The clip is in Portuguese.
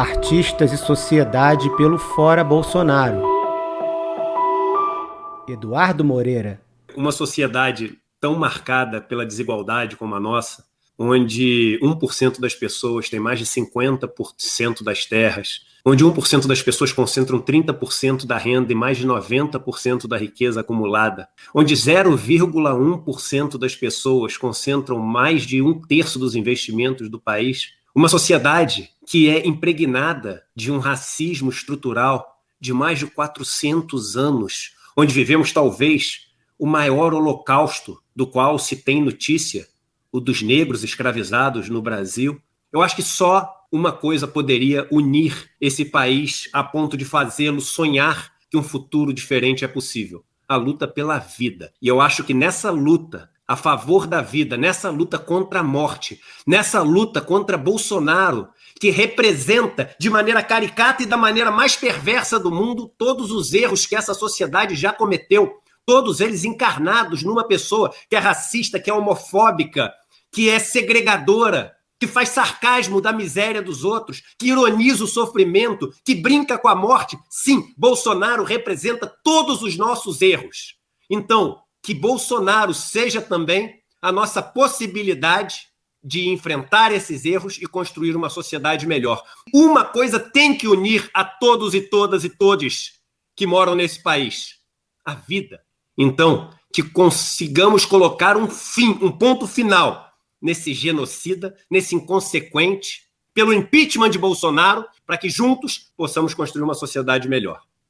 Artistas e Sociedade pelo Fora Bolsonaro. Eduardo Moreira. Uma sociedade tão marcada pela desigualdade como a nossa, onde 1% das pessoas tem mais de 50% das terras, onde 1% das pessoas concentram 30% da renda e mais de 90% da riqueza acumulada, onde 0,1% das pessoas concentram mais de um terço dos investimentos do país, uma sociedade que é impregnada de um racismo estrutural de mais de 400 anos, onde vivemos talvez o maior holocausto do qual se tem notícia, o dos negros escravizados no Brasil. Eu acho que só uma coisa poderia unir esse país a ponto de fazê-lo sonhar que um futuro diferente é possível: a luta pela vida. E eu acho que nessa luta a favor da vida, nessa luta contra a morte, nessa luta contra Bolsonaro, que representa de maneira caricata e da maneira mais perversa do mundo todos os erros que essa sociedade já cometeu, todos eles encarnados numa pessoa que é racista, que é homofóbica, que é segregadora, que faz sarcasmo da miséria dos outros, que ironiza o sofrimento, que brinca com a morte. Sim, Bolsonaro representa todos os nossos erros. Então, que Bolsonaro seja também a nossa possibilidade de enfrentar esses erros e construir uma sociedade melhor. Uma coisa tem que unir a todos e todas e todes que moram nesse país: a vida. Então, que consigamos colocar um fim, um ponto final nesse genocida, nesse inconsequente, pelo impeachment de Bolsonaro, para que juntos possamos construir uma sociedade melhor.